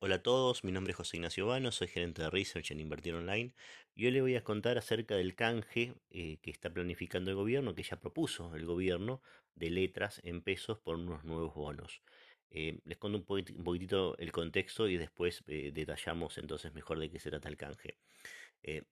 Hola a todos, mi nombre es José Ignacio Vano, soy gerente de Research en Invertir Online y hoy les voy a contar acerca del canje eh, que está planificando el gobierno, que ya propuso el gobierno de letras en pesos por unos nuevos bonos. Eh, les cuento un, poquitito el contexto y después eh, detallamos entonces mejor de qué se trata el canje.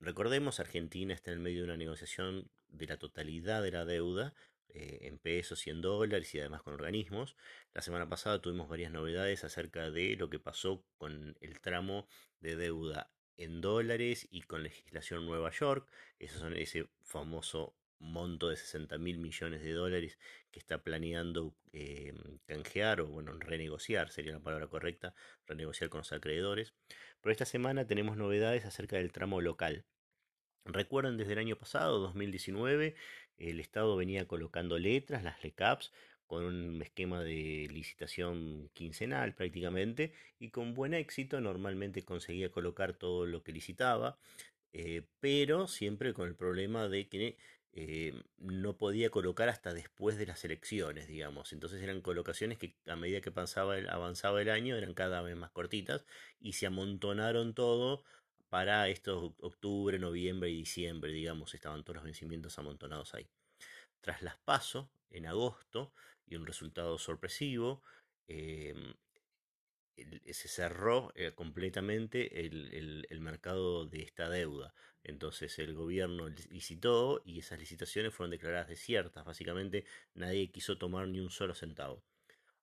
recordemos, Argentina está en el medio de una negociación de la totalidad de la deuda eh, en pesos y en dólares y además con organismos. La semana pasada tuvimos varias novedades acerca de lo que pasó con el tramo de deuda en dólares y con legislación Nueva York. Esos son ese famoso monto de 60 mil millones de dólares que está planeando eh, canjear o bueno renegociar sería la palabra correcta renegociar con los acreedores pero esta semana tenemos novedades acerca del tramo local Recuerden desde el año pasado, 2019, el Estado venía colocando letras, las LECAPs, con un esquema de licitación quincenal prácticamente y con buen éxito normalmente conseguía colocar todo lo que licitaba, eh, pero siempre con el problema de que eh, no podía colocar hasta después de las elecciones, digamos. Entonces eran colocaciones que a medida que el, avanzaba el año eran cada vez más cortitas y se amontonaron todo para estos octubre, noviembre y diciembre, digamos, estaban todos los vencimientos amontonados ahí. Tras las paso, en agosto, y un resultado sorpresivo, em, se cerró eh, completamente el, el, mercado de esta deuda. Entonces el gobierno licitó y esas licitaciones fueron declaradas desiertas. Básicamente nadie quiso tomar ni un solo centavo.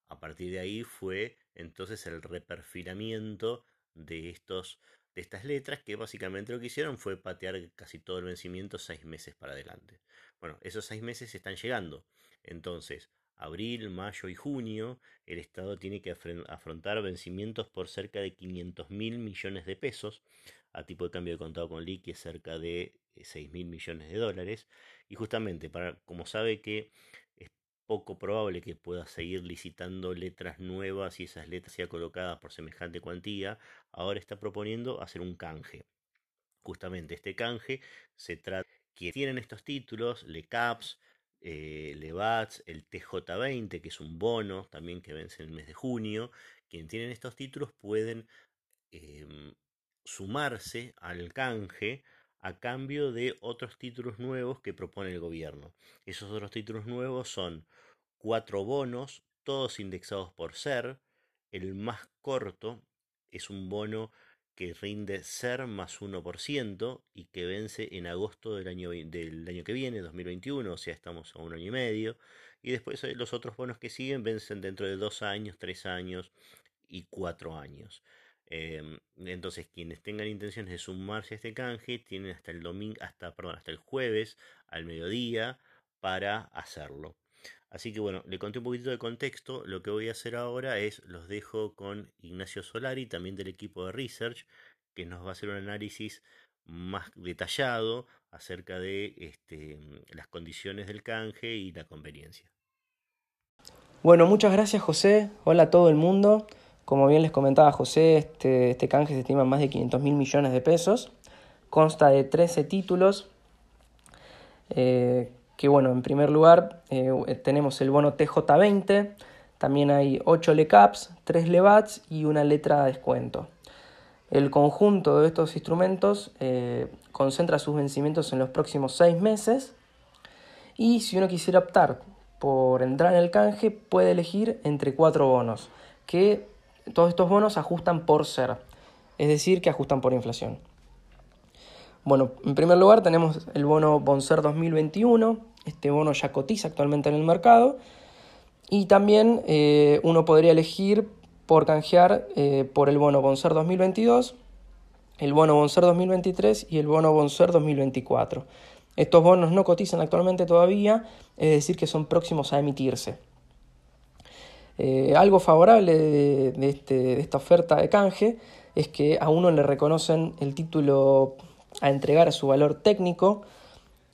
A partir de ahí fue entonces el reperfilamiento de estos de estas letras que básicamente lo que hicieron fue patear casi todo el vencimiento seis meses para adelante. Bueno, esos seis meses están llegando. Entonces, abril, mayo y junio, el Estado tiene que afrontar vencimientos por cerca de 500 mil millones de pesos, a tipo de cambio de contado con liqui cerca de 6 eh, mil millones de dólares. Y justamente, para, como sabe que poco probable que pueda seguir licitando letras nuevas y esas letras sean colocadas por semejante cuantía, ahora está proponiendo hacer un canje. Justamente este canje se trata que tienen estos títulos, LeCaps, eh, LeBats, el TJ20, que es un bono también que vence en el mes de junio. Quienes tienen estos títulos pueden em, sumarse al canje a cambio de otros títulos nuevos que propone el gobierno. Esos otros títulos nuevos son cuatro bonos, todos indexados por SER. El más corto es un bono que rinde SER más 1% y que vence en agosto del año, del año que viene, 2021, o sea, estamos a un año y medio. Y después eh, los otros bonos que siguen vencen dentro de dos años, tres años y cuatro años. Em, entonces, quienes tengan intenciones de sumarse a este canje tienen hasta el domingo, hasta, perdón, hasta el jueves al mediodía para hacerlo. Así que bueno, le conté un poquito de contexto. Lo que voy a hacer ahora es los dejo con Ignacio Solari, también del equipo de Research, que nos va a hacer un análisis más detallado acerca de este, las condiciones del canje y la conveniencia. Bueno, muchas gracias José. Hola a todo el mundo. Como bien les comentaba José, este, este canje se estima en más de 500 mil millones de pesos. Consta de 13 títulos. Eh, que bueno, en primer lugar eh, tenemos el bono TJ20, también hay 8 LECAPs, 3 LEVATs y una letra de descuento. El conjunto de estos instrumentos eh, concentra sus vencimientos en los próximos 6 meses y si uno quisiera optar por entrar en el canje puede elegir entre 4 bonos que todos estos bonos ajustan por ser, es decir, que ajustan por inflación. Bueno, en primer lugar tenemos el bono Bonser 2021, este bono ya cotiza actualmente en el mercado y también eh, uno podría elegir por canjear eh, por el bono Bonser 2022, el bono Bonser 2023 y el bono Bonser 2024. Estos bonos no cotizan actualmente todavía, es decir, que son próximos a emitirse. Eh, algo favorable este, de, esta oferta de canje es que a uno le reconocen el título a entregar a su valor técnico.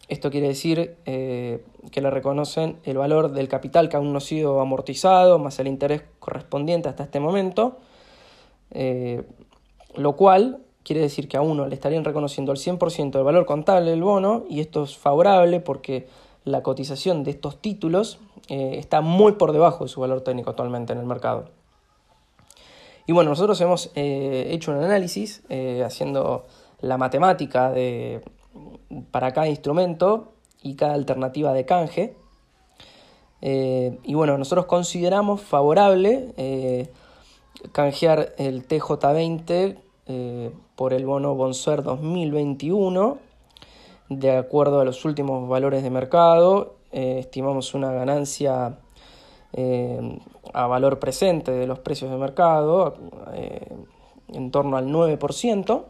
Esto quiere decir eh, que le reconocen el valor del capital que aún no ha sido amortizado, más el interés correspondiente hasta este momento, eh, lo cual quiere decir que a uno le estarían reconociendo el 100% del valor contable del bono y esto es favorable porque la cotización de estos títulos eh, está muy por debajo de su valor técnico actualmente en el mercado. Y bueno, nosotros hemos hecho un análisis haciendo la matemática de, para cada instrumento y cada alternativa de canje. y bueno, nosotros consideramos favorable canjear el TJ20 eh, por el bono Bonser 2021. De acuerdo a los últimos valores de mercado, eh, estimamos una ganancia eh, a valor presente de los precios de mercado en torno al 9%.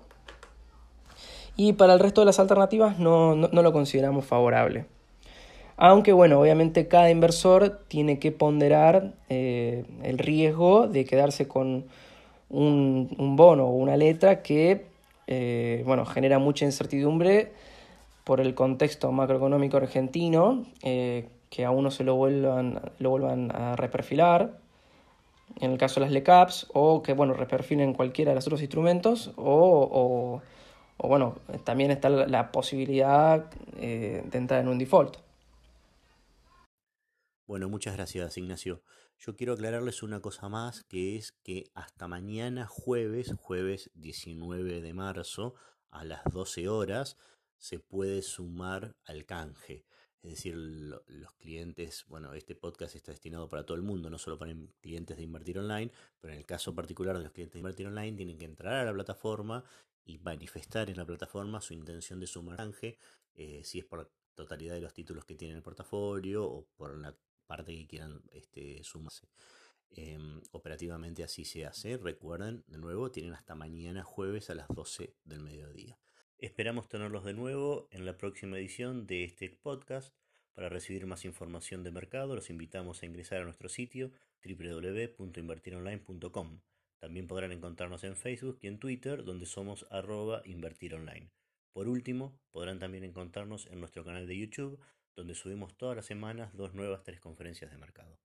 Y para el resto de las alternativas no lo consideramos favorable. Aunque bueno, obviamente cada inversor tiene que ponderar eh, el riesgo de quedarse con un, bono o una letra que eh, bueno, genera mucha incertidumbre por el contexto macroeconómico argentino, eh, que a uno se lo vuelvan, lo vuelvan a reperfilar, en el caso de las LECAPs, o que bueno, reperfilen cualquiera de los otros instrumentos, o, bueno, también está la, posibilidad de entrar en un default. Bueno, muchas gracias Ignacio. Yo quiero aclararles una cosa más, que es que hasta mañana jueves, jueves 19 de marzo, a las 12 horas, se puede sumar al canje. Es decir, los clientes, bueno, este podcast está destinado para todo el mundo, no solo para clientes de invertir online, pero en el caso particular de los clientes de invertir online tienen que entrar a la plataforma y manifestar en la plataforma su intención de sumar canje, eh, si es por la totalidad de los títulos que tienen el portafolio o por la parte que quieran este, sumarse. Em, operativamente así se hace. Recuerden, de nuevo, tienen hasta mañana jueves a las 12 del mediodía. Esperamos tenerlos de nuevo en la próxima edición de este podcast. Para recibir más información de mercado, los invitamos a ingresar a nuestro sitio www.invertironline.com. También podrán encontrarnos en Facebook y en Twitter, donde somos arroba invertironline. Por último, podrán también encontrarnos en nuestro canal de YouTube, donde subimos todas las semanas dos nuevas tres conferencias de mercado.